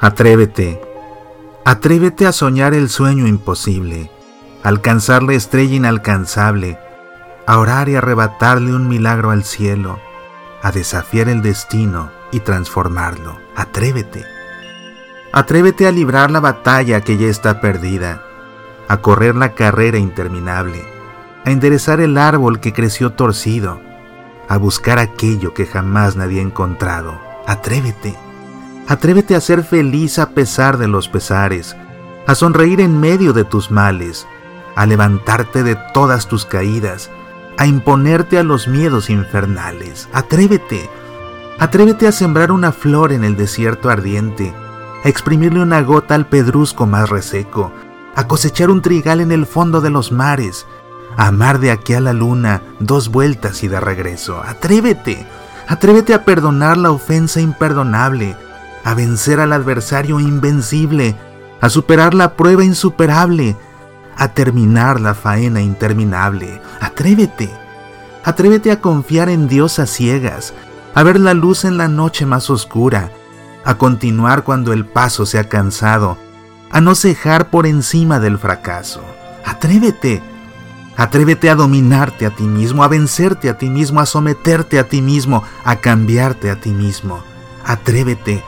Atrévete, atrévete a soñar el sueño imposible, alcanzar la estrella inalcanzable, a orar y arrebatarle un milagro al cielo, a desafiar el destino y transformarlo. Atrévete. Atrévete a librar la batalla que ya está perdida, a correr la carrera interminable, a enderezar el árbol que creció torcido, a buscar aquello que jamás nadie ha encontrado. Atrévete. Atrévete a ser feliz a pesar de los pesares, a sonreír en medio de tus males, a levantarte de todas tus caídas, a imponerte a los miedos infernales. Atrévete. Atrévete a sembrar una flor en el desierto ardiente, a exprimirle una gota al pedrusco más reseco, a cosechar un trigal en el fondo de los mares, a amar de aquí a la luna dos vueltas y de regreso. Atrévete. Atrévete a perdonar la ofensa imperdonable, a vencer al adversario invencible, a superar la prueba insuperable, a terminar la faena interminable. Atrévete. Atrévete a confiar en Dios a ciegas, a ver la luz en la noche más oscura, a continuar cuando el paso se ha cansado, a no cejar por encima del fracaso. Atrévete. Atrévete a dominarte a ti mismo, a vencerte a ti mismo, a someterte a ti mismo, a cambiarte a ti mismo. Atrévete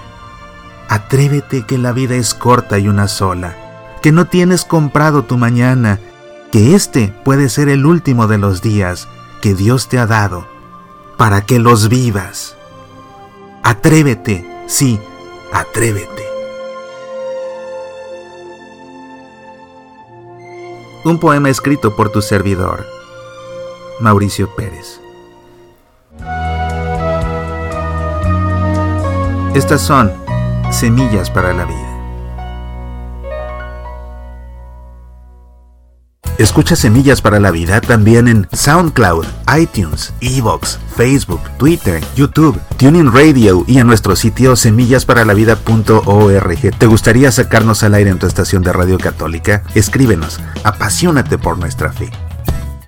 Atrévete que la vida es corta y una sola, que no tienes comprado tu mañana, que este puede ser el último de los días que Dios te ha dado, para que los vivas. Atrévete, sí, atrévete. Un poema escrito por tu servidor, Mauricio Pérez. Estas son Semillas para la Vida. Escucha Semillas para la Vida también en SoundCloud, iTunes, Evox, Facebook, Twitter, YouTube, Tuning Radio y en nuestro sitio semillasparalavida.org. ¿Te gustaría sacarnos al aire en tu estación de radio católica? Escríbenos. Apasionate por nuestra fe.